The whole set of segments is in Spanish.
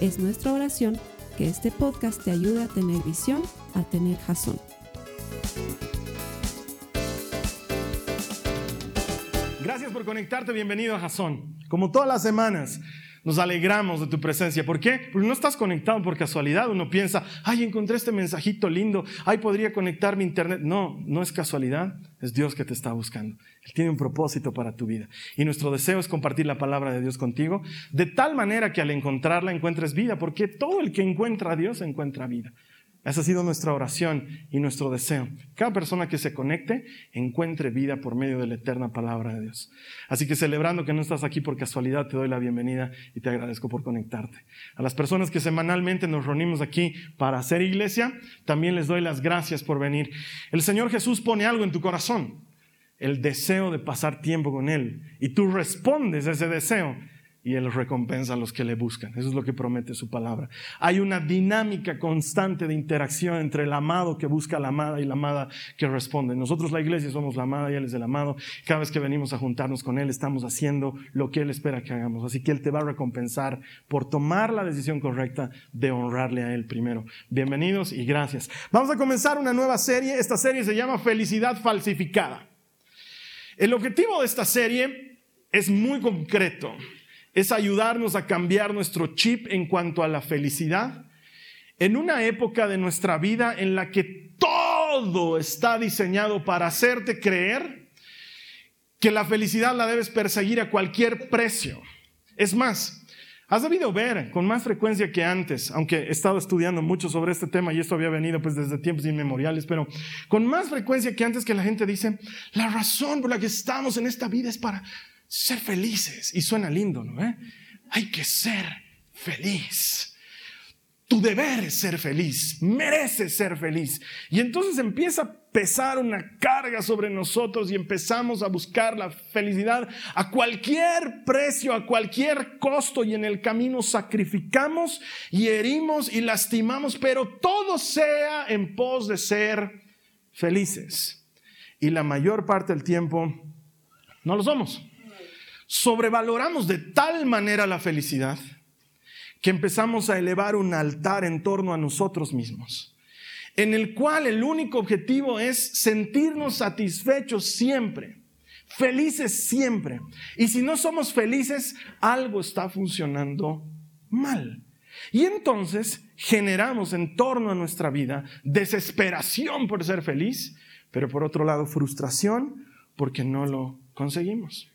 Es nuestra oración que este podcast te ayude a tener visión, a tener jazón. Gracias por conectarte, bienvenido a Jazón. Como todas las semanas, nos alegramos de tu presencia. ¿Por qué? Porque no estás conectado por casualidad. Uno piensa, ay, encontré este mensajito lindo, ay, podría conectar mi internet. No, no es casualidad, es Dios que te está buscando. Él tiene un propósito para tu vida. Y nuestro deseo es compartir la palabra de Dios contigo, de tal manera que al encontrarla encuentres vida, porque todo el que encuentra a Dios encuentra vida. Esa ha sido nuestra oración y nuestro deseo. Cada persona que se conecte encuentre vida por medio de la eterna palabra de Dios. Así que celebrando que no estás aquí por casualidad, te doy la bienvenida y te agradezco por conectarte. A las personas que semanalmente nos reunimos aquí para hacer iglesia, también les doy las gracias por venir. El Señor Jesús pone algo en tu corazón, el deseo de pasar tiempo con Él, y tú respondes a ese deseo y Él recompensa a los que le buscan. Eso es lo que promete su palabra. Hay una dinámica constante de interacción entre el amado que busca a la amada y la amada que responde. Nosotros la iglesia somos la amada y Él es el amado. Cada vez que venimos a juntarnos con Él estamos haciendo lo que Él espera que hagamos. Así que Él te va a recompensar por tomar la decisión correcta de honrarle a Él primero. Bienvenidos y gracias. Vamos a comenzar una nueva serie. Esta serie se llama Felicidad Falsificada. El objetivo de esta serie es muy concreto es ayudarnos a cambiar nuestro chip en cuanto a la felicidad. En una época de nuestra vida en la que todo está diseñado para hacerte creer que la felicidad la debes perseguir a cualquier precio. Es más, has debido ver con más frecuencia que antes, aunque he estado estudiando mucho sobre este tema y esto había venido pues desde tiempos inmemoriales, pero con más frecuencia que antes que la gente dice, la razón por la que estamos en esta vida es para ser felices. Y suena lindo, ¿no? Eh? Hay que ser feliz. Tu deber es ser feliz, mereces ser feliz. Y entonces empieza a pesar una carga sobre nosotros y empezamos a buscar la felicidad a cualquier precio, a cualquier costo y en el camino sacrificamos y herimos y lastimamos, pero todo sea en pos de ser felices. Y la mayor parte del tiempo no lo somos sobrevaloramos de tal manera la felicidad que empezamos a elevar un altar en torno a nosotros mismos, en el cual el único objetivo es sentirnos satisfechos siempre, felices siempre. Y si no somos felices, algo está funcionando mal. Y entonces generamos en torno a nuestra vida desesperación por ser feliz, pero por otro lado frustración porque no lo conseguimos.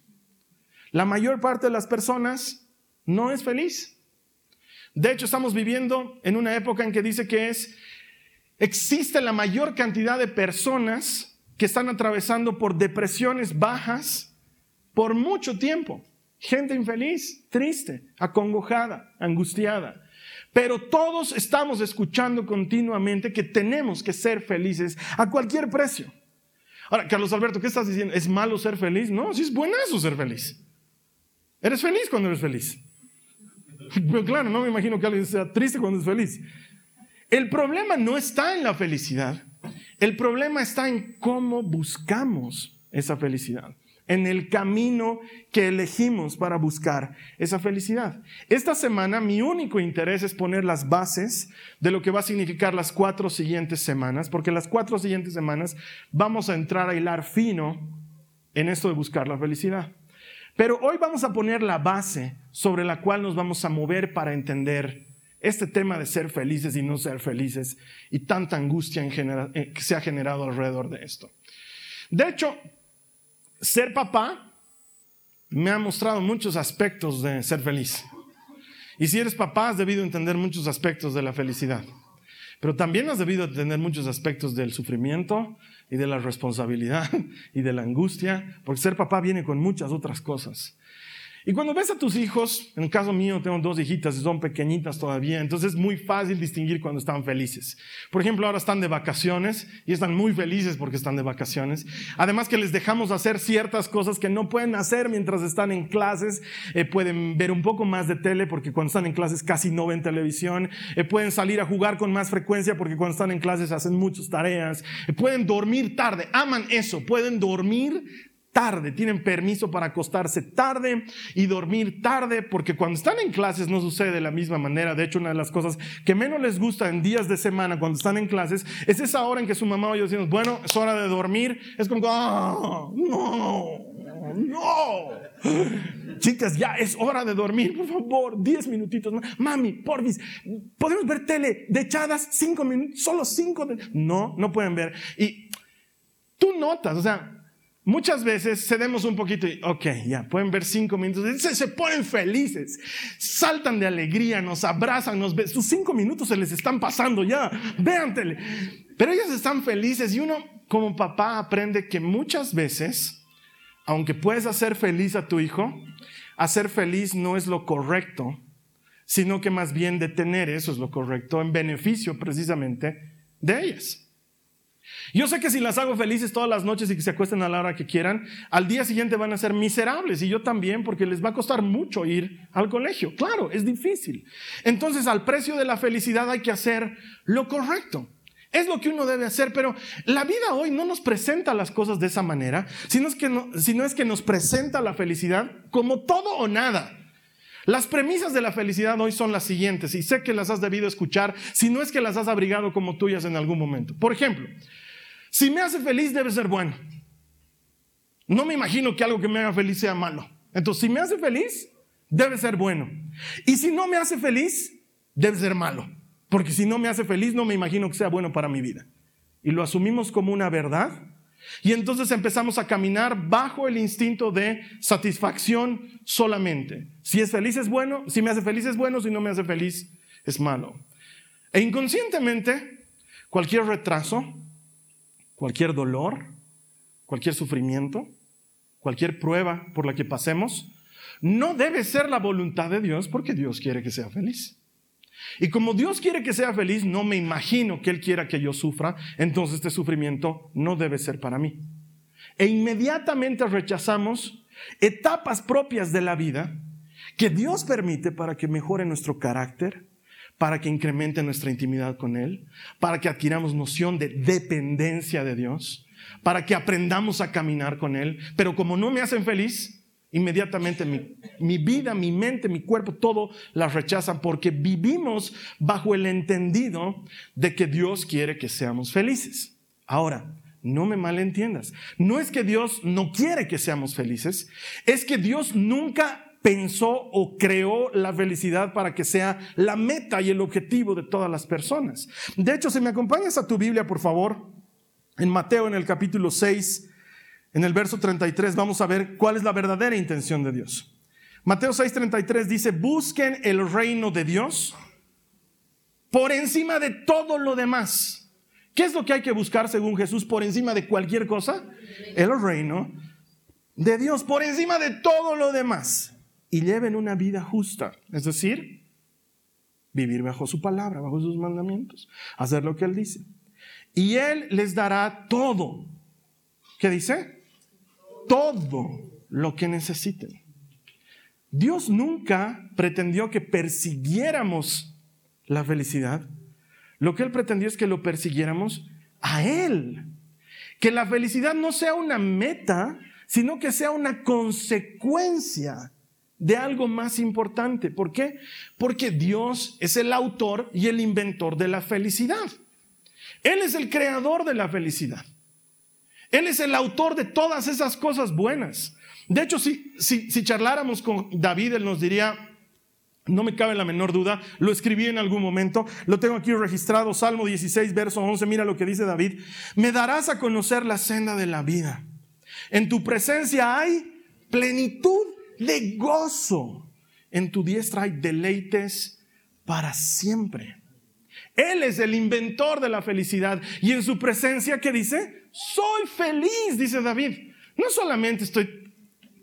La mayor parte de las personas no es feliz. De hecho, estamos viviendo en una época en que dice que es, existe la mayor cantidad de personas que están atravesando por depresiones bajas por mucho tiempo. Gente infeliz, triste, acongojada, angustiada. Pero todos estamos escuchando continuamente que tenemos que ser felices a cualquier precio. Ahora, Carlos Alberto, ¿qué estás diciendo? ¿Es malo ser feliz? No, sí es buenazo ser feliz. Eres feliz cuando eres feliz. Pero claro, no me imagino que alguien sea triste cuando es feliz. El problema no está en la felicidad. El problema está en cómo buscamos esa felicidad, en el camino que elegimos para buscar esa felicidad. Esta semana mi único interés es poner las bases de lo que va a significar las cuatro siguientes semanas, porque las cuatro siguientes semanas vamos a entrar a hilar fino en esto de buscar la felicidad. Pero hoy vamos a poner la base sobre la cual nos vamos a mover para entender este tema de ser felices y no ser felices y tanta angustia eh, que se ha generado alrededor de esto. De hecho, ser papá me ha mostrado muchos aspectos de ser feliz. Y si eres papá, has debido entender muchos aspectos de la felicidad. Pero también has debido entender muchos aspectos del sufrimiento, y de la responsabilidad y de la angustia, porque ser papá viene con muchas otras cosas. Y cuando ves a tus hijos, en el caso mío tengo dos hijitas son pequeñitas todavía, entonces es muy fácil distinguir cuando están felices. Por ejemplo, ahora están de vacaciones y están muy felices porque están de vacaciones. Además que les dejamos hacer ciertas cosas que no pueden hacer mientras están en clases. Eh, pueden ver un poco más de tele porque cuando están en clases casi no ven televisión. Eh, pueden salir a jugar con más frecuencia porque cuando están en clases hacen muchas tareas. Eh, pueden dormir tarde, aman eso, pueden dormir tarde, tienen permiso para acostarse tarde y dormir tarde, porque cuando están en clases no sucede de la misma manera. De hecho, una de las cosas que menos les gusta en días de semana cuando están en clases es esa hora en que su mamá o yo decimos, bueno, es hora de dormir. Es como, ah, no, no. Chicas, ya es hora de dormir, por favor, diez minutitos. Mami, porfis, podemos ver tele de echadas cinco minutos, solo cinco. No, no pueden ver. Y tú notas, o sea, Muchas veces cedemos un poquito y, ok, ya, pueden ver cinco minutos, se, se ponen felices, saltan de alegría, nos abrazan, nos sus cinco minutos se les están pasando ya, véantele. Pero ellos están felices y uno como papá aprende que muchas veces, aunque puedes hacer feliz a tu hijo, hacer feliz no es lo correcto, sino que más bien detener eso es lo correcto en beneficio precisamente de ellas. Yo sé que si las hago felices todas las noches y que se acuesten a la hora que quieran, al día siguiente van a ser miserables y yo también porque les va a costar mucho ir al colegio. Claro, es difícil. Entonces al precio de la felicidad hay que hacer lo correcto. Es lo que uno debe hacer, pero la vida hoy no nos presenta las cosas de esa manera, sino es que, no, sino es que nos presenta la felicidad como todo o nada. Las premisas de la felicidad hoy son las siguientes, y sé que las has debido escuchar, si no es que las has abrigado como tuyas en algún momento. Por ejemplo, si me hace feliz debe ser bueno. No me imagino que algo que me haga feliz sea malo. Entonces, si me hace feliz, debe ser bueno. Y si no me hace feliz, debe ser malo. Porque si no me hace feliz, no me imagino que sea bueno para mi vida. Y lo asumimos como una verdad. Y entonces empezamos a caminar bajo el instinto de satisfacción solamente. Si es feliz es bueno, si me hace feliz es bueno, si no me hace feliz es malo. E inconscientemente, cualquier retraso, cualquier dolor, cualquier sufrimiento, cualquier prueba por la que pasemos, no debe ser la voluntad de Dios porque Dios quiere que sea feliz. Y como Dios quiere que sea feliz, no me imagino que Él quiera que yo sufra, entonces este sufrimiento no debe ser para mí. E inmediatamente rechazamos etapas propias de la vida que Dios permite para que mejore nuestro carácter, para que incremente nuestra intimidad con Él, para que adquiramos noción de dependencia de Dios, para que aprendamos a caminar con Él. Pero como no me hacen feliz, inmediatamente mi, vida, mi mente, mi cuerpo, todo las rechazan porque vivimos bajo el entendido de que Dios quiere que seamos felices. Ahora, no me malentiendas. No es que Dios no quiere que seamos felices, es que Dios nunca pensó o creó la felicidad para que sea la meta y el objetivo de todas las personas. De hecho, si me acompañas a tu Biblia, por favor, en Mateo en el capítulo 6, en el verso 33, vamos a ver cuál es la verdadera intención de Dios. Mateo 6:33 dice, busquen el reino de Dios por encima de todo lo demás. ¿Qué es lo que hay que buscar según Jesús por encima de cualquier cosa? El reino de Dios por encima de todo lo demás y lleven una vida justa, es decir, vivir bajo su palabra, bajo sus mandamientos, hacer lo que Él dice. Y Él les dará todo. ¿Qué dice? Todo lo que necesiten. Dios nunca pretendió que persiguiéramos la felicidad. Lo que Él pretendió es que lo persiguiéramos a Él. Que la felicidad no sea una meta, sino que sea una consecuencia de algo más importante. ¿Por qué? Porque Dios es el autor y el inventor de la felicidad. Él es el creador de la felicidad. Él es el autor de todas esas cosas buenas. De hecho, si, si, charláramos con David, él nos diría, no me cabe la menor duda, lo escribí en algún momento, lo tengo aquí registrado, Salmo 16, verso 11, mira lo que dice David, me darás a conocer la senda de la vida. En tu presencia hay plenitud de gozo. En tu diestra hay deleites para siempre. Él es el inventor de la felicidad y en su presencia, ¿qué dice? Soy feliz, dice David. No solamente estoy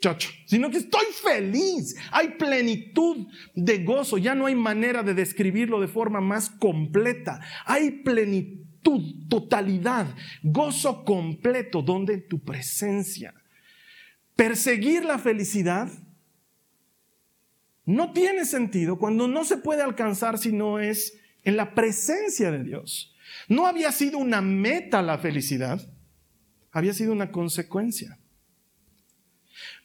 chocho, sino que estoy feliz. Hay plenitud de gozo. Ya no hay manera de describirlo de forma más completa. Hay plenitud, totalidad, gozo completo, donde tu presencia. Perseguir la felicidad no tiene sentido cuando no se puede alcanzar si no es en la presencia de Dios. No había sido una meta la felicidad, había sido una consecuencia.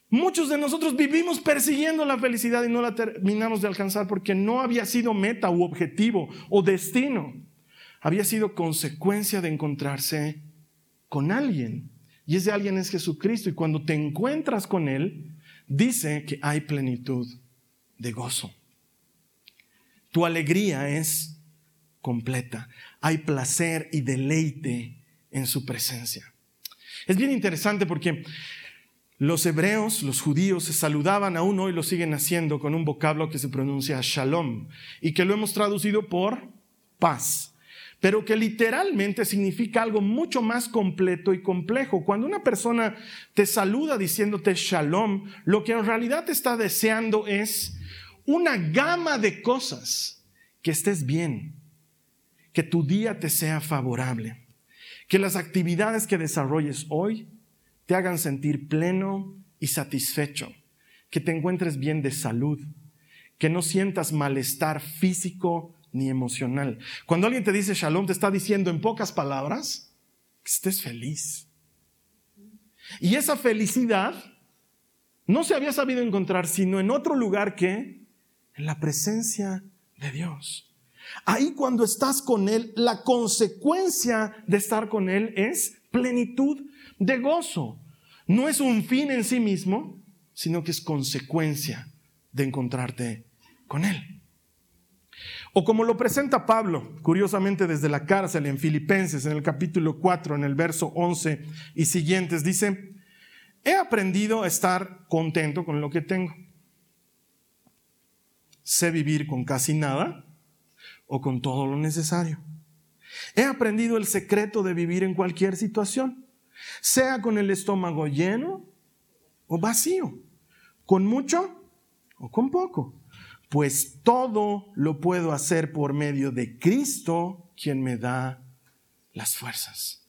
Muchos de nosotros vivimos persiguiendo la felicidad y no la terminamos de alcanzar porque no había sido meta u objetivo o destino. Había sido consecuencia de encontrarse con alguien. Y ese alguien es Jesucristo. Y cuando te encuentras con Él, dice que hay plenitud de gozo. Tu alegría es completa. Hay placer y deleite en su presencia. Es bien interesante porque los hebreos, los judíos, se saludaban aún hoy, lo siguen haciendo con un vocablo que se pronuncia shalom y que lo hemos traducido por paz, pero que literalmente significa algo mucho más completo y complejo. Cuando una persona te saluda diciéndote shalom, lo que en realidad te está deseando es una gama de cosas, que estés bien, que tu día te sea favorable, que las actividades que desarrolles hoy te hagan sentir pleno y satisfecho, que te encuentres bien de salud, que no sientas malestar físico ni emocional. Cuando alguien te dice shalom, te está diciendo en pocas palabras que estés feliz. Y esa felicidad no se había sabido encontrar sino en otro lugar que en la presencia de Dios. Ahí cuando estás con Él, la consecuencia de estar con Él es plenitud de gozo. No es un fin en sí mismo, sino que es consecuencia de encontrarte con Él. O como lo presenta Pablo, curiosamente desde la cárcel en Filipenses, en el capítulo 4, en el verso 11 y siguientes, dice, he aprendido a estar contento con lo que tengo. Sé vivir con casi nada o con todo lo necesario. He aprendido el secreto de vivir en cualquier situación, sea con el estómago lleno o vacío, con mucho o con poco, pues todo lo puedo hacer por medio de Cristo, quien me da las fuerzas.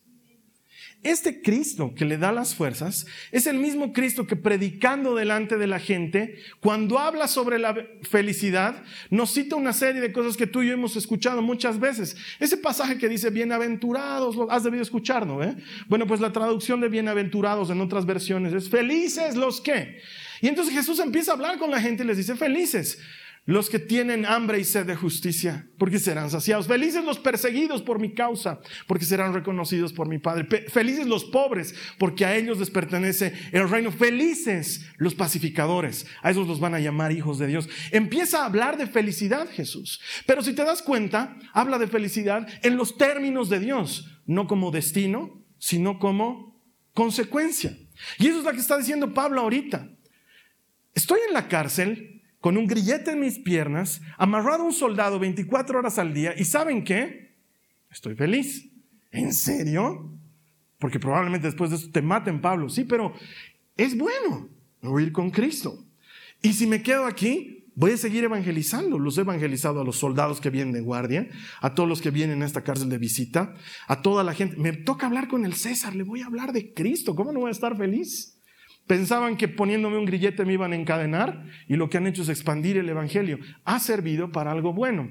Este Cristo que le da las fuerzas es el mismo Cristo que predicando delante de la gente, cuando habla sobre la felicidad, nos cita una serie de cosas que tú y yo hemos escuchado muchas veces. Ese pasaje que dice bienaventurados, has debido escuchar, ¿no? Eh? Bueno, pues la traducción de bienaventurados en otras versiones es felices los que. Y entonces Jesús empieza a hablar con la gente y les dice felices los que tienen hambre y sed de justicia, porque serán saciados. Felices los perseguidos por mi causa, porque serán reconocidos por mi Padre. Felices los pobres, porque a ellos les pertenece el reino. Felices los pacificadores, a esos los van a llamar hijos de Dios. Empieza a hablar de felicidad Jesús, pero si te das cuenta, habla de felicidad en los términos de Dios, no como destino, sino como consecuencia. Y eso es lo que está diciendo Pablo ahorita. Estoy en la cárcel con un grillete en mis piernas, amarrado a un soldado 24 horas al día y ¿saben qué? Estoy feliz. ¿En serio? Porque probablemente después de eso te maten, Pablo. Sí, pero es bueno. ir con Cristo. Y si me quedo aquí, voy a seguir evangelizando. Los he evangelizado a los soldados que vienen de guardia, a todos los que vienen a esta cárcel de visita, a toda la gente. Me toca hablar con el César, le voy a hablar de Cristo. ¿Cómo no voy a estar feliz? Pensaban que poniéndome un grillete me iban a encadenar y lo que han hecho es expandir el Evangelio. Ha servido para algo bueno.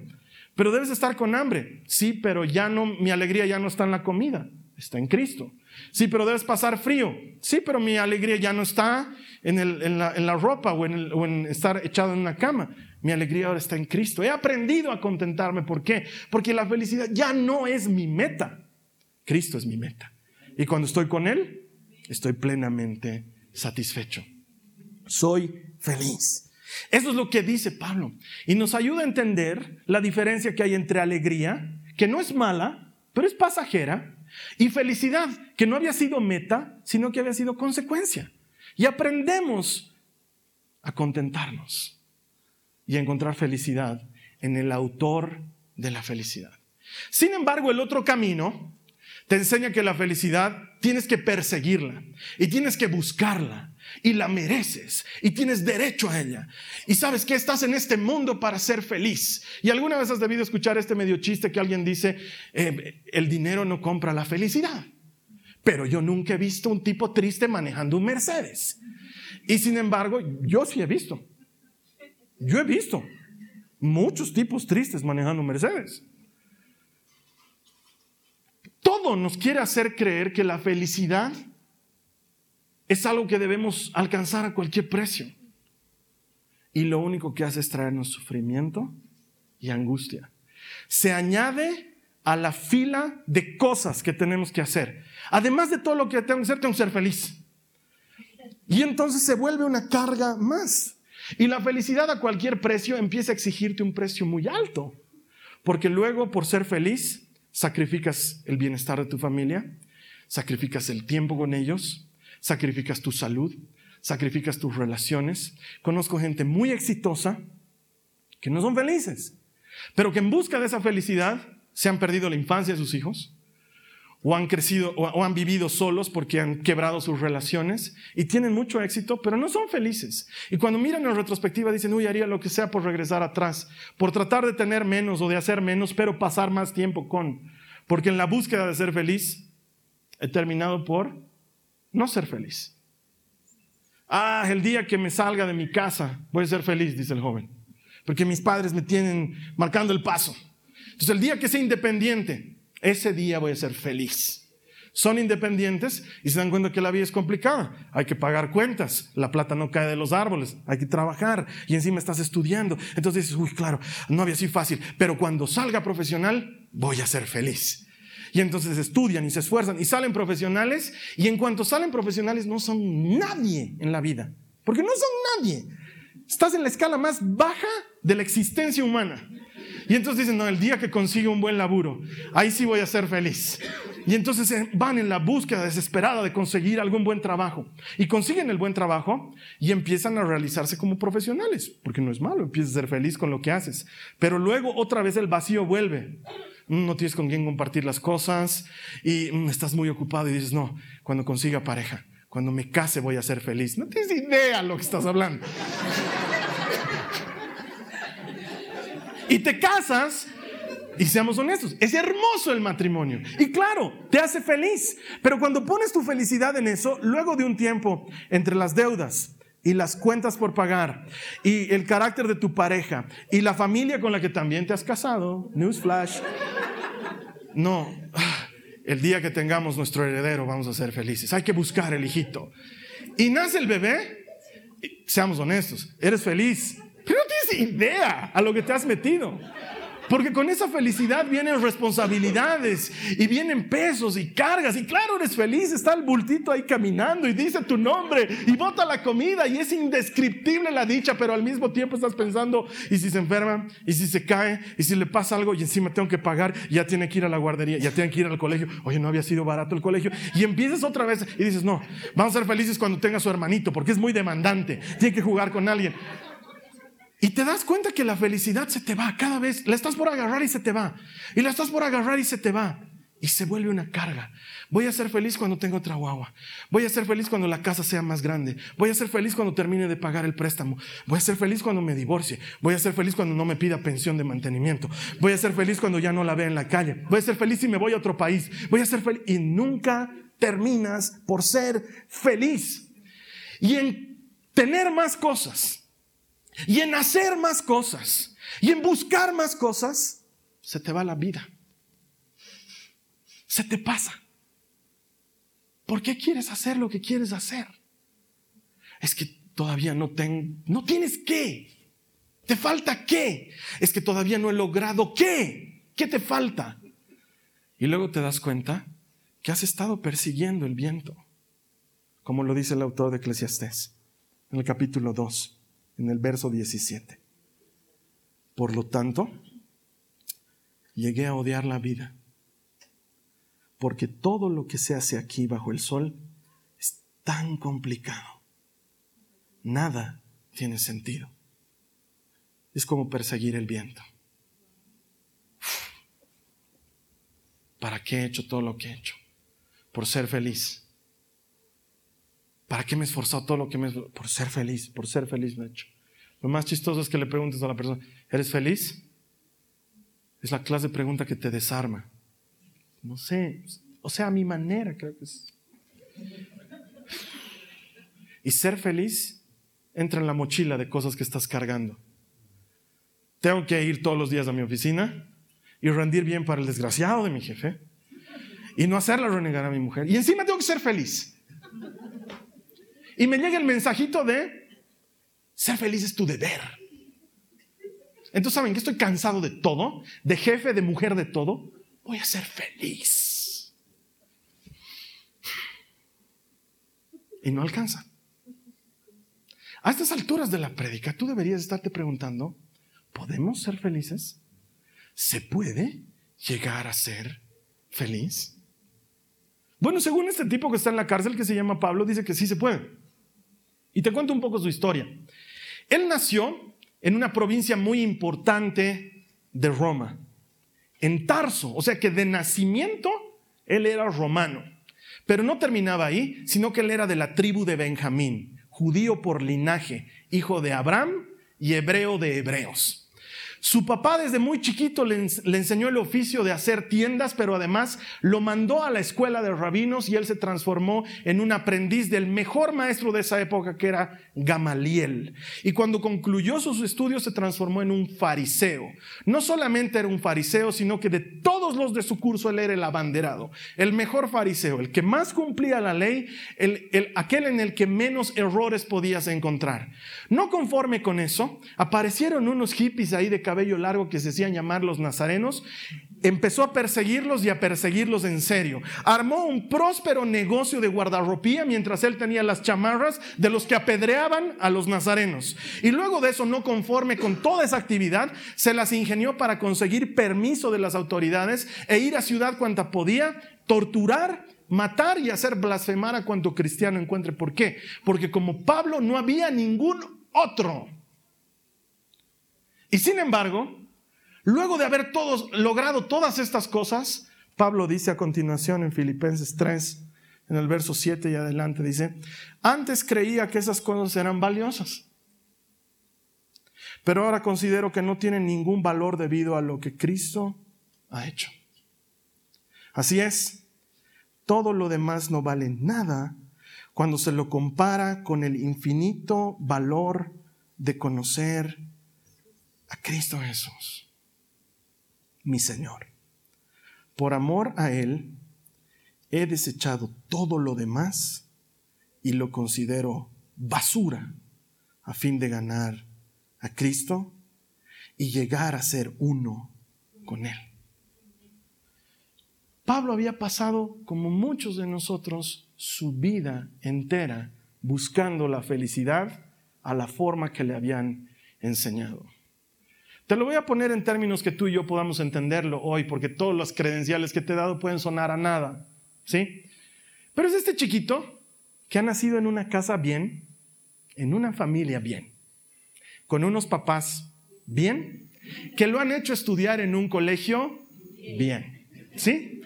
Pero debes estar con hambre. Sí, pero ya no, mi alegría ya no está en la comida, está en Cristo. Sí, pero debes pasar frío. Sí, pero mi alegría ya no está en, la, ropa o en, o en estar echado en una cama. Mi alegría ahora está en Cristo. He aprendido a contentarme. ¿Por qué? Porque la felicidad ya no es mi meta. Cristo es mi meta. Y cuando estoy con Él, estoy plenamente satisfecho. Soy feliz. Eso es lo que dice Pablo. Y nos ayuda a entender la diferencia que hay entre alegría, que no es mala, pero es pasajera, y felicidad, que no había sido meta, sino que había sido consecuencia. Y aprendemos a contentarnos y a encontrar felicidad en el autor de la felicidad. Sin embargo, el otro camino te enseña que la felicidad tienes que perseguirla y tienes que buscarla y la mereces y tienes derecho a ella. Y sabes que estás en este mundo para ser feliz. Y alguna vez has debido escuchar este medio chiste que alguien dice, eh, el dinero no compra la felicidad. Pero yo nunca he visto un tipo triste manejando un Mercedes. Y sin embargo, yo sí he visto. Yo he visto muchos tipos tristes manejando Mercedes. Todo nos quiere hacer creer que la felicidad es algo que debemos alcanzar a cualquier precio. Y lo único que hace es traernos sufrimiento y angustia. Se añade a la fila de cosas que tenemos que hacer. Además de todo lo que tengo que hacer, tengo que ser feliz. Y entonces se vuelve una carga más. Y la felicidad a cualquier precio empieza a exigirte un precio muy alto. Porque luego, por ser feliz, sacrificas el bienestar de tu familia, sacrificas el tiempo con ellos, sacrificas tu salud, sacrificas tus relaciones. Conozco gente muy exitosa que no son felices, pero que en busca de esa felicidad se han perdido la infancia de sus hijos, o han crecido o, han vivido solos porque han quebrado sus relaciones y tienen mucho éxito, pero no son felices. Y cuando miran en retrospectiva dicen, uy, haría lo que sea por regresar atrás, por tratar de tener menos o de hacer menos, pero pasar más tiempo con. Porque en la búsqueda de ser feliz he terminado por no ser feliz. Ah, el día que me salga de mi casa voy a ser feliz, dice el joven, porque mis padres me tienen marcando el paso. Entonces el día que sea independiente, ese día voy a ser feliz. Son independientes y se dan cuenta que la vida es complicada. Hay que pagar cuentas, la plata no cae de los árboles, hay que trabajar y encima estás estudiando. Entonces dices, uy, claro, no había sido fácil, pero cuando salga profesional voy a ser feliz. Y entonces estudian y se esfuerzan y salen profesionales y en cuanto salen profesionales no son nadie en la vida, porque no son nadie. Estás en la escala más baja de la existencia humana. Y entonces dicen, no, el día que consiga un buen laburo, ahí sí voy a ser feliz. Y entonces eh, van en la búsqueda desesperada de conseguir algún buen trabajo. Y consiguen el buen trabajo y empiezan a realizarse como profesionales, porque no es malo, empiezas a ser feliz con lo que haces. Pero luego otra vez el vacío vuelve no tienes con quién compartir las cosas y mm, estás muy ocupado y dices, no, cuando consiga pareja, cuando me case voy a ser feliz. No tienes idea lo que estás hablando. Y te casas y seamos honestos, es hermoso el matrimonio. Y claro, te hace feliz. Pero cuando pones tu felicidad en eso, luego de un tiempo entre las deudas, y las cuentas por pagar y el carácter de tu pareja y la familia con la que también te has casado, newsflash, no, el día que tengamos nuestro heredero vamos a ser felices. Hay que buscar el hijito. Y nace el bebé, seamos honestos, eres feliz, pero no tienes idea a lo que te has metido. Porque con esa felicidad vienen responsabilidades y vienen pesos y cargas. Y claro, eres feliz, está el bultito ahí caminando y dice tu nombre y bota la comida y es indescriptible la dicha, pero al mismo tiempo estás pensando, ¿y si se enferma? ¿Y si se cae? ¿Y si le pasa algo? Y encima tengo que pagar, ya tiene que ir a la guardería, ya tiene que ir al colegio. Oye, no había sido barato el colegio. Y empiezas otra vez y dices, no, vamos a ser felices cuando tenga su hermanito, porque es muy demandante, tiene que jugar con alguien. Y te das cuenta que la felicidad se te va cada vez. La estás por agarrar y se te va. Y la estás por agarrar y se te va. Y se vuelve una carga. Voy a ser feliz cuando tenga otra guagua. Voy a ser feliz cuando la casa sea más grande. Voy a ser feliz cuando termine de pagar el préstamo. Voy a ser feliz cuando me divorcie. Voy a ser feliz cuando no me pida pensión de mantenimiento. Voy a ser feliz cuando ya no la vea en la calle. Voy a ser feliz si me voy a otro país. Voy a ser feliz. Y nunca terminas por ser feliz. Y en tener más cosas y en hacer más cosas y en buscar más cosas, se te va la vida. Se te pasa. ¿Por qué quieres hacer lo que quieres hacer? Es que todavía no, ten, no tienes qué. ¿Te falta qué? Es que todavía no he logrado qué. ¿Qué te falta? Y luego te das cuenta que has estado persiguiendo el viento, como lo dice el autor de Eclesiastés en el capítulo 2 en el verso 17. Por lo tanto, llegué a odiar la vida, porque todo lo que se hace aquí bajo el sol es tan complicado. Nada tiene sentido. Es como perseguir el viento. ¿para qué he hecho todo lo que he hecho? Por ser feliz. ¿Para qué me he esforzado todo lo que me he Por ser feliz, por ser feliz lo he hecho. Lo más chistoso es que le preguntes a la persona, ¿eres feliz? Es la clase de pregunta que te desarma. No sé, o sea, a mi manera creo que es. Y ser feliz entra en la mochila de cosas que estás cargando. Tengo que ir todos los días a mi oficina y rendir bien para el desgraciado de mi jefe y no hacerla renegar a mi mujer. Y encima tengo que ser feliz. Y me llega el mensajito de ser feliz es tu deber. Entonces, ¿saben que estoy cansado de todo? De jefe, de mujer, de todo. Voy a ser feliz. Y no alcanza. A estas alturas de la prédica, tú deberías estarte preguntando, ¿podemos ser felices? ¿Se puede llegar a ser feliz? Bueno, según este tipo que está en la cárcel, que se llama Pablo, dice que sí se puede. Y te cuento un poco su historia. Él nació en una provincia muy importante de Roma, en Tarso, o sea que de nacimiento él era romano. Pero no terminaba ahí, sino que él era de la tribu de Benjamín, judío por linaje, hijo de Abraham y hebreo de hebreos. Su papá desde muy chiquito le, enseñó el oficio de hacer tiendas, pero además lo mandó a la escuela de rabinos y él se transformó en un aprendiz del mejor maestro de esa época que era Gamaliel. Y cuando concluyó sus estudios se transformó en un fariseo. No solamente era un fariseo, sino que de todos los de su curso él era el abanderado, el mejor fariseo, el que más cumplía la ley, el, aquel en el que menos errores podías encontrar. No conforme con eso, aparecieron unos hippies ahí de largo que se hacían llamar los nazarenos, empezó a perseguirlos y a perseguirlos en serio. Armó un próspero negocio de guardarropía mientras él tenía las chamarras de los que apedreaban a los nazarenos. Y luego de eso, no conforme con toda esa actividad, se las ingenió para conseguir permiso de las autoridades e ir a ciudad cuanta podía, torturar matar y hacer blasfemar a cuanto cristiano encuentre. ¿Por qué? Porque como Pablo no había ningún otro. Y sin embargo, luego de haber todos, logrado todas estas cosas, Pablo dice a continuación en Filipenses 3, en el verso 7 y adelante, dice, antes creía que esas cosas eran valiosas, pero ahora considero que no tienen ningún valor debido a lo que Cristo ha hecho. Así es, todo lo demás no vale nada cuando se lo compara con el infinito valor de conocer a Cristo Jesús, mi Señor. Por amor a Él, he desechado todo lo demás y lo considero basura a fin de ganar a Cristo y llegar a ser uno con Él. Pablo había pasado, como muchos de nosotros, su vida entera buscando la felicidad a la forma que le habían enseñado. Te lo voy a poner en términos que tú y yo podamos entenderlo hoy, porque todas las credenciales que te he dado pueden sonar a nada, ¿sí? Pero es este chiquito que ha nacido en una casa bien, en una familia bien, con unos papás bien, que lo han hecho estudiar en un colegio bien, ¿sí?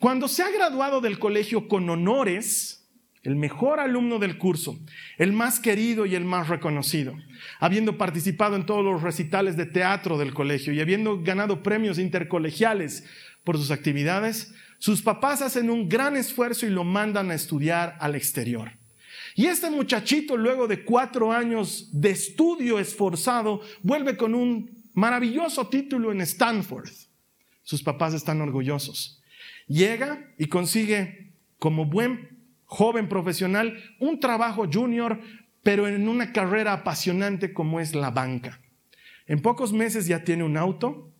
Cuando se ha graduado del colegio con honores, el mejor alumno del curso, el más querido y el más reconocido, habiendo participado en todos los recitales de teatro del colegio y habiendo ganado premios intercolegiales por sus actividades, sus papás hacen un gran esfuerzo y lo mandan a estudiar al exterior. Y este muchachito, luego de cuatro años de estudio esforzado, vuelve con un maravilloso título en Stanford. Sus papás están orgullosos. Llega y consigue, como buen joven profesional, un trabajo junior, pero en una carrera apasionante como es la banca. En pocos meses ya tiene un auto,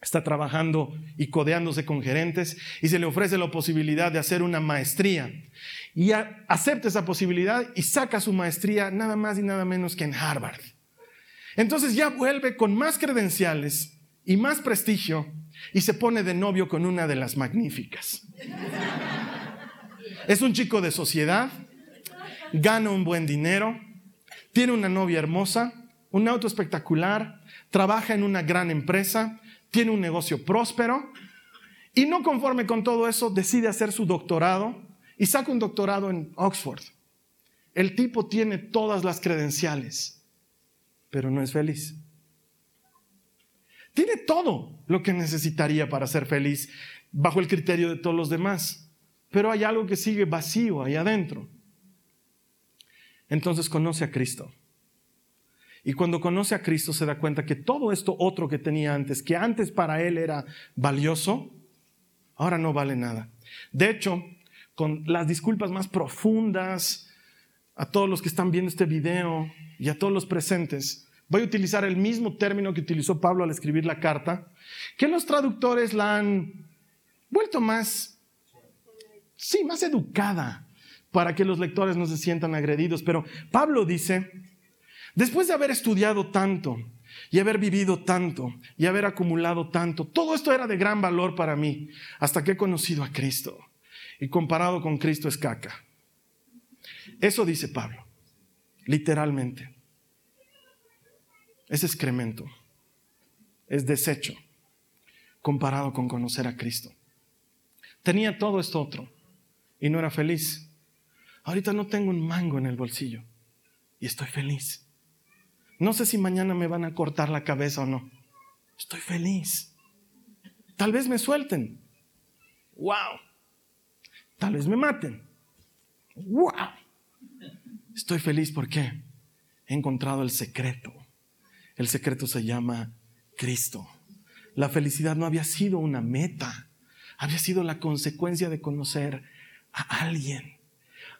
está trabajando y codeándose con gerentes y se le ofrece la posibilidad de hacer una maestría. Y acepta esa posibilidad y saca su maestría nada más y nada menos que en Harvard. Entonces ya vuelve con más credenciales y más prestigio y se pone de novio con una de las magníficas. Es un chico de sociedad, gana un buen dinero, tiene una novia hermosa, un auto espectacular, trabaja en una gran empresa, tiene un negocio próspero Y no conforme con todo eso, decide hacer su doctorado y saca un doctorado en Oxford. El tipo tiene todas las credenciales, pero no es feliz. Tiene todo lo que necesitaría para ser feliz bajo el criterio de todos los demás, pero hay algo que sigue vacío ahí adentro. Entonces conoce a Cristo. Y cuando conoce a Cristo se da cuenta que todo esto otro que tenía antes, que antes para él era valioso, ahora no vale nada. De hecho, con las disculpas más profundas a todos los que están viendo este video y a todos los presentes, voy a utilizar el mismo término que utilizó Pablo al escribir la carta, que los traductores la han vuelto más, sí, más educada para que los lectores no se sientan agredidos. Pero Pablo dice, después de haber estudiado tanto y haber vivido tanto y haber acumulado tanto, todo esto era de gran valor para mí hasta que he conocido a Cristo. Y comparado con Cristo es caca. Eso dice Pablo, literalmente. Es excremento, es desecho comparado con conocer a Cristo. Tenía todo esto otro y no era feliz. Ahorita no tengo un mango en el bolsillo y estoy feliz. No sé si mañana me van a cortar la cabeza o no. Estoy feliz. Tal vez me suelten. ¡Wow! Tal vez me maten. ¡Wow! Estoy feliz porque he encontrado el secreto. El secreto se llama Cristo. La felicidad no había sido una meta, había sido la consecuencia de conocer a alguien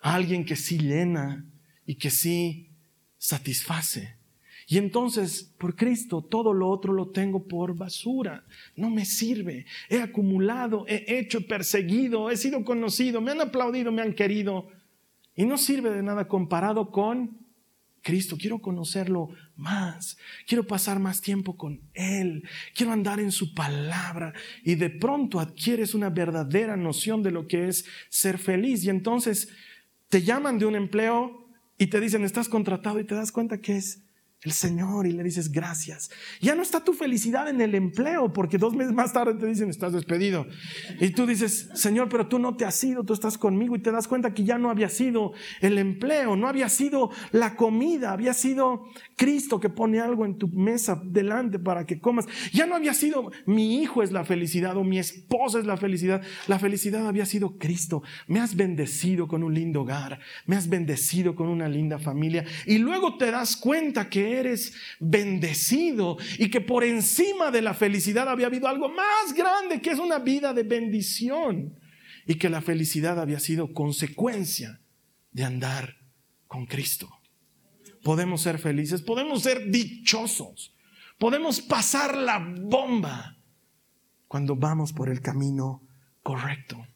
alguien que sí llena y que sí satisface. Y entonces, por Cristo, todo lo otro lo tengo por basura. No me sirve. He acumulado, he hecho, perseguido, he sido conocido, me han aplaudido, me han querido. Y no sirve de nada comparado con Cristo. Quiero conocerlo más. Quiero pasar más tiempo con Él. Quiero andar en su palabra. Y de pronto adquieres una verdadera noción de lo que es ser feliz. Y entonces te llaman de un empleo y te dicen, estás contratado y te das cuenta que es el Señor y le dices gracias. Ya no está tu felicidad en el empleo, porque dos meses más tarde te dicen estás despedido. Y tú dices, Señor, pero tú no te has ido, tú estás conmigo y te das cuenta que ya no había sido el empleo, no había sido la comida, había sido Cristo que pone algo en tu mesa delante para que comas. Ya no había sido mi hijo es la felicidad o mi esposa es la felicidad. La felicidad había sido Cristo. Me has bendecido con un lindo hogar, me has bendecido con una linda familia. Y luego te das cuenta que eres bendecido y que por encima de la felicidad había habido algo más grande que es una vida de bendición y que la felicidad había sido consecuencia de andar con Cristo. Podemos ser felices, podemos ser dichosos, podemos pasar la bomba cuando vamos por el camino correcto.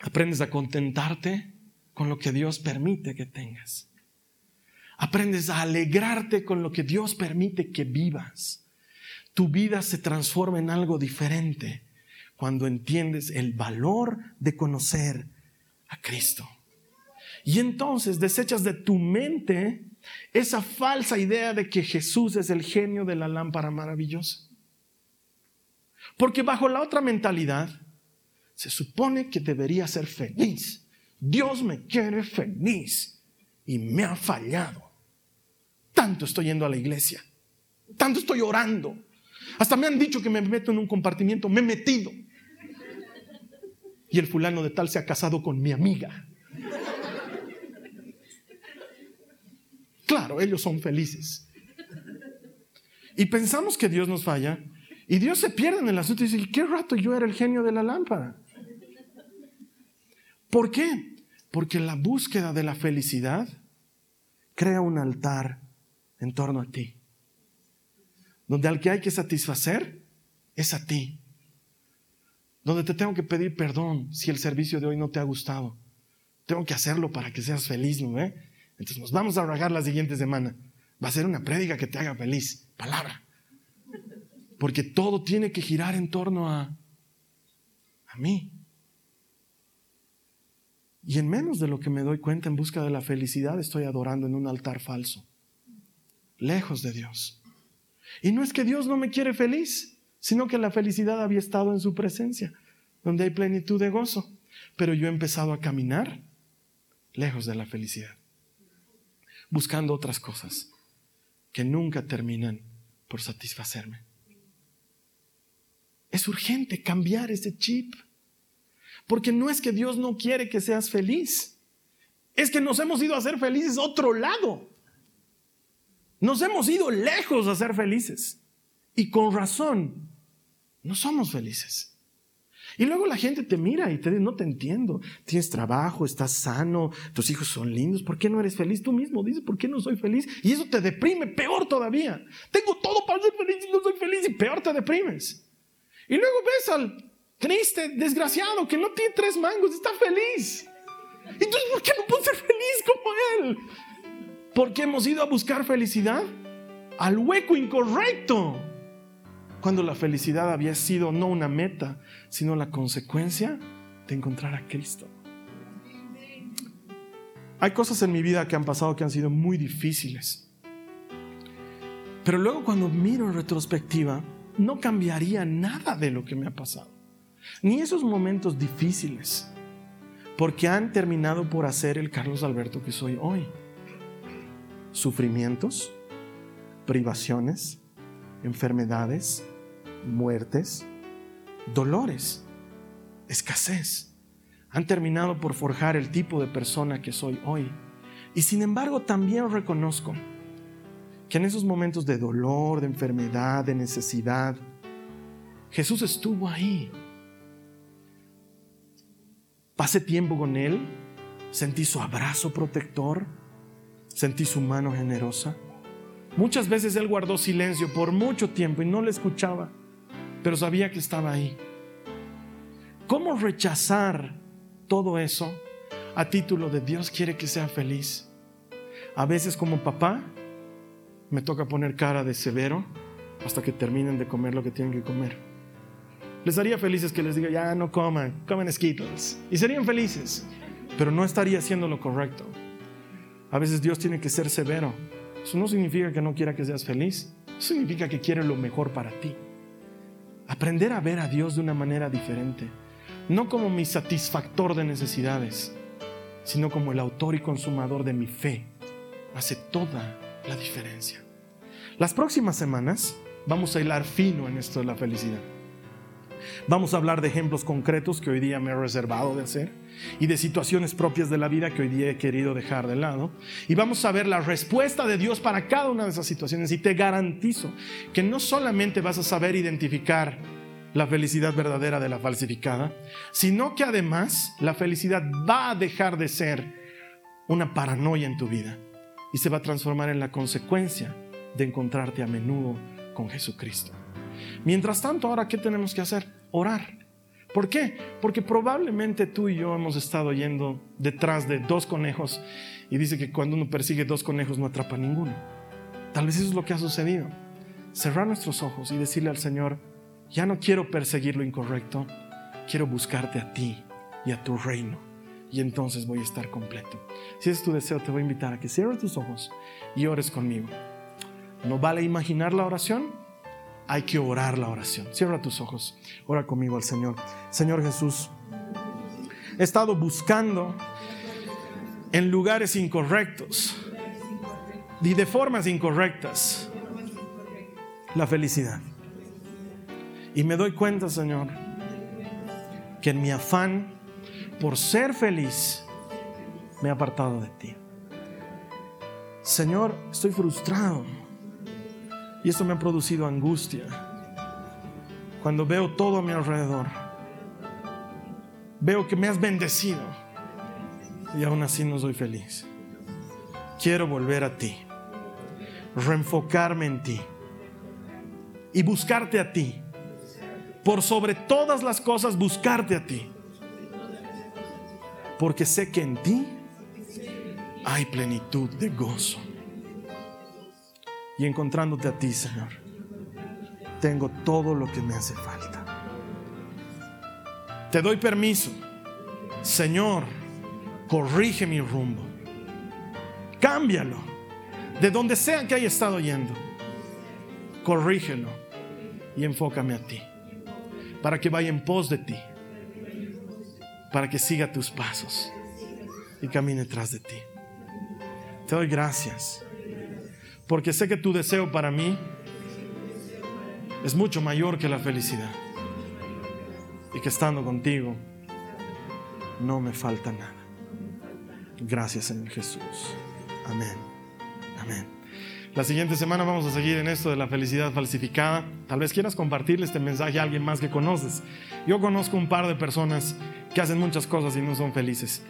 Aprendes a contentarte con lo que Dios permite que tengas. Aprendes a alegrarte con lo que Dios permite que vivas. Tu vida se transforma en algo diferente cuando entiendes el valor de conocer a Cristo. Y entonces desechas de tu mente esa falsa idea de que Jesús es el genio de la lámpara maravillosa. Porque bajo la otra mentalidad se supone que debería ser feliz. Dios me quiere feliz y me ha fallado. Tanto estoy yendo a la iglesia. Tanto estoy orando. Hasta me han dicho que me meto en un compartimiento. Me he metido. Y el fulano de tal se ha casado con mi amiga. Claro, ellos son felices. Y pensamos que Dios nos falla. Y Dios se pierde en el asunto y dice, ¿qué rato yo era el genio de la lámpara? ¿Por qué? Porque la búsqueda de la felicidad crea un altar en torno a ti. Donde al que hay que satisfacer es a ti. Donde te tengo que pedir perdón si el servicio de hoy no te ha gustado. Tengo que hacerlo para que seas feliz, ¿no? Entonces nos vamos a rajar la siguiente semana. Va a ser una prédica que te haga feliz. Palabra. Porque todo tiene que girar en torno a, a mí. Y en menos de lo que me doy cuenta en busca de la felicidad, estoy adorando en un altar falso lejos de Dios. Y no es que Dios no me quiere feliz, sino que la felicidad había estado en su presencia, donde hay plenitud de gozo. Pero yo he empezado a caminar lejos de la felicidad, buscando otras cosas que nunca terminan por satisfacerme. Es urgente cambiar ese chip, porque no es que Dios no quiere que seas feliz, es que nos hemos ido a ser felices otro lado. Nos hemos ido lejos a ser felices. Y con razón, no somos felices. Y luego la gente te mira y te dice, no te entiendo, tienes trabajo, estás sano, tus hijos son lindos, ¿por qué no eres feliz? Tú mismo dices, ¿por qué no soy feliz? Y eso te deprime, peor todavía. Tengo todo para ser feliz y no soy feliz y peor te deprimes. Y luego ves al triste, desgraciado, que no tiene tres mangos, está feliz. Entonces, ¿por qué no puedo ser feliz como él? Porque hemos ido a buscar felicidad al hueco incorrecto cuando la felicidad había sido no una meta, sino la consecuencia de encontrar a Cristo. Hay cosas en mi vida que han pasado que han sido muy difíciles. Pero luego cuando miro en retrospectiva, no cambiaría nada de lo que me ha pasado. Ni esos momentos difíciles. Porque han terminado por hacer el Carlos Alberto que soy hoy. Sufrimientos, privaciones, enfermedades, muertes, dolores, escasez. Han terminado por forjar el tipo de persona que soy hoy. Y sin embargo también reconozco que en esos momentos de dolor, de enfermedad, de necesidad, Jesús estuvo ahí. Pasé tiempo con Él, sentí su abrazo protector, sentí su mano generosa. Muchas veces Él guardó silencio por mucho tiempo y no le escuchaba pero sabía que estaba ahí. ¿Cómo rechazar todo eso a título de Dios quiere que sea feliz? A veces como papá me toca poner cara de severo hasta que terminen de comer lo que tienen que comer. Les haría felices que les diga, ya no coman, comen Skittles. Y serían felices, pero no estaría haciendo lo correcto. A veces Dios tiene que ser severo. Eso no significa que no quiera que seas feliz. Eso significa que quiere lo mejor para ti. Aprender a ver a Dios de una manera diferente, no como mi satisfactor de necesidades, sino como el autor y consumador de mi fe, hace toda la diferencia. Las próximas semanas vamos a hilar fino en esto de la felicidad. Vamos a hablar de ejemplos concretos que hoy día me he reservado de hacer y de situaciones propias de la vida que hoy día he querido dejar de lado. Y vamos a ver la respuesta de Dios para cada una de esas situaciones. Y te garantizo que no solamente vas a saber identificar la felicidad verdadera de la falsificada, sino que además la felicidad va a dejar de ser una paranoia en tu vida y se va a transformar en la consecuencia de encontrarte a menudo con Jesucristo. Mientras tanto, ahora, ¿qué tenemos que hacer? Orar. ¿Por qué? Porque probablemente tú y yo hemos estado yendo detrás de dos conejos y dice que cuando uno persigue dos conejos no atrapa ninguno. Tal vez eso es lo que ha sucedido. Cerrar nuestros ojos y decirle al Señor, ya no quiero perseguir lo incorrecto, quiero buscarte a ti y a tu reino. Y entonces voy a estar completo. Si es tu deseo, te voy a invitar a que cierres tus ojos y ores conmigo. No vale imaginar la oración, hay que orar la oración. Cierra tus ojos, ora conmigo al Señor. Señor Jesús, he estado buscando en lugares incorrectos y de formas incorrectas la felicidad. Y me doy cuenta, Señor, que en mi afán por ser feliz me he apartado de ti. Señor, estoy frustrado y esto me ha producido angustia. Cuando veo todo a mi alrededor, veo que me has bendecido y aún así no soy feliz. Quiero volver a ti, reenfocarme en ti y buscarte a ti. Por sobre todas las cosas, buscarte a ti. Porque sé que en ti hay plenitud de gozo y encontrándote a ti, Señor, tengo todo lo que me hace falta. Te doy permiso, Señor, corrige mi rumbo, cámbialo, de donde sea que haya estado yendo, corrígelo y enfócame a ti, para que vaya en pos de ti, para que siga tus pasos y camine tras de ti. Te doy gracias, porque sé que tu deseo para mí es mucho mayor que la felicidad y que estando contigo no me falta nada. Gracias Señor Jesús. Amén. Amén. La siguiente semana vamos a seguir en esto de la felicidad falsificada. Tal vez quieras compartirle este mensaje a alguien más que conoces. Yo conozco un par de personas que hacen muchas cosas y no son felices.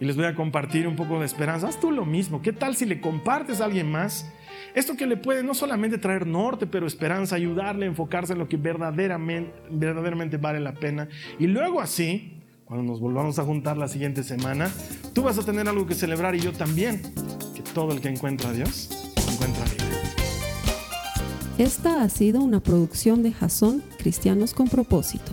Y les voy a compartir un poco de esperanza. Haz tú lo mismo. ¿Qué tal si le compartes a alguien más? Esto que le puede no solamente traer norte, pero esperanza, ayudarle a enfocarse en lo que verdaderamente, verdaderamente vale la pena. Y luego así, cuando nos volvamos a juntar la siguiente semana, tú vas a tener algo que celebrar y yo también, que todo el que encuentra a Dios, encuentra vida. Esta ha sido una producción de Jason Cristianos con propósito.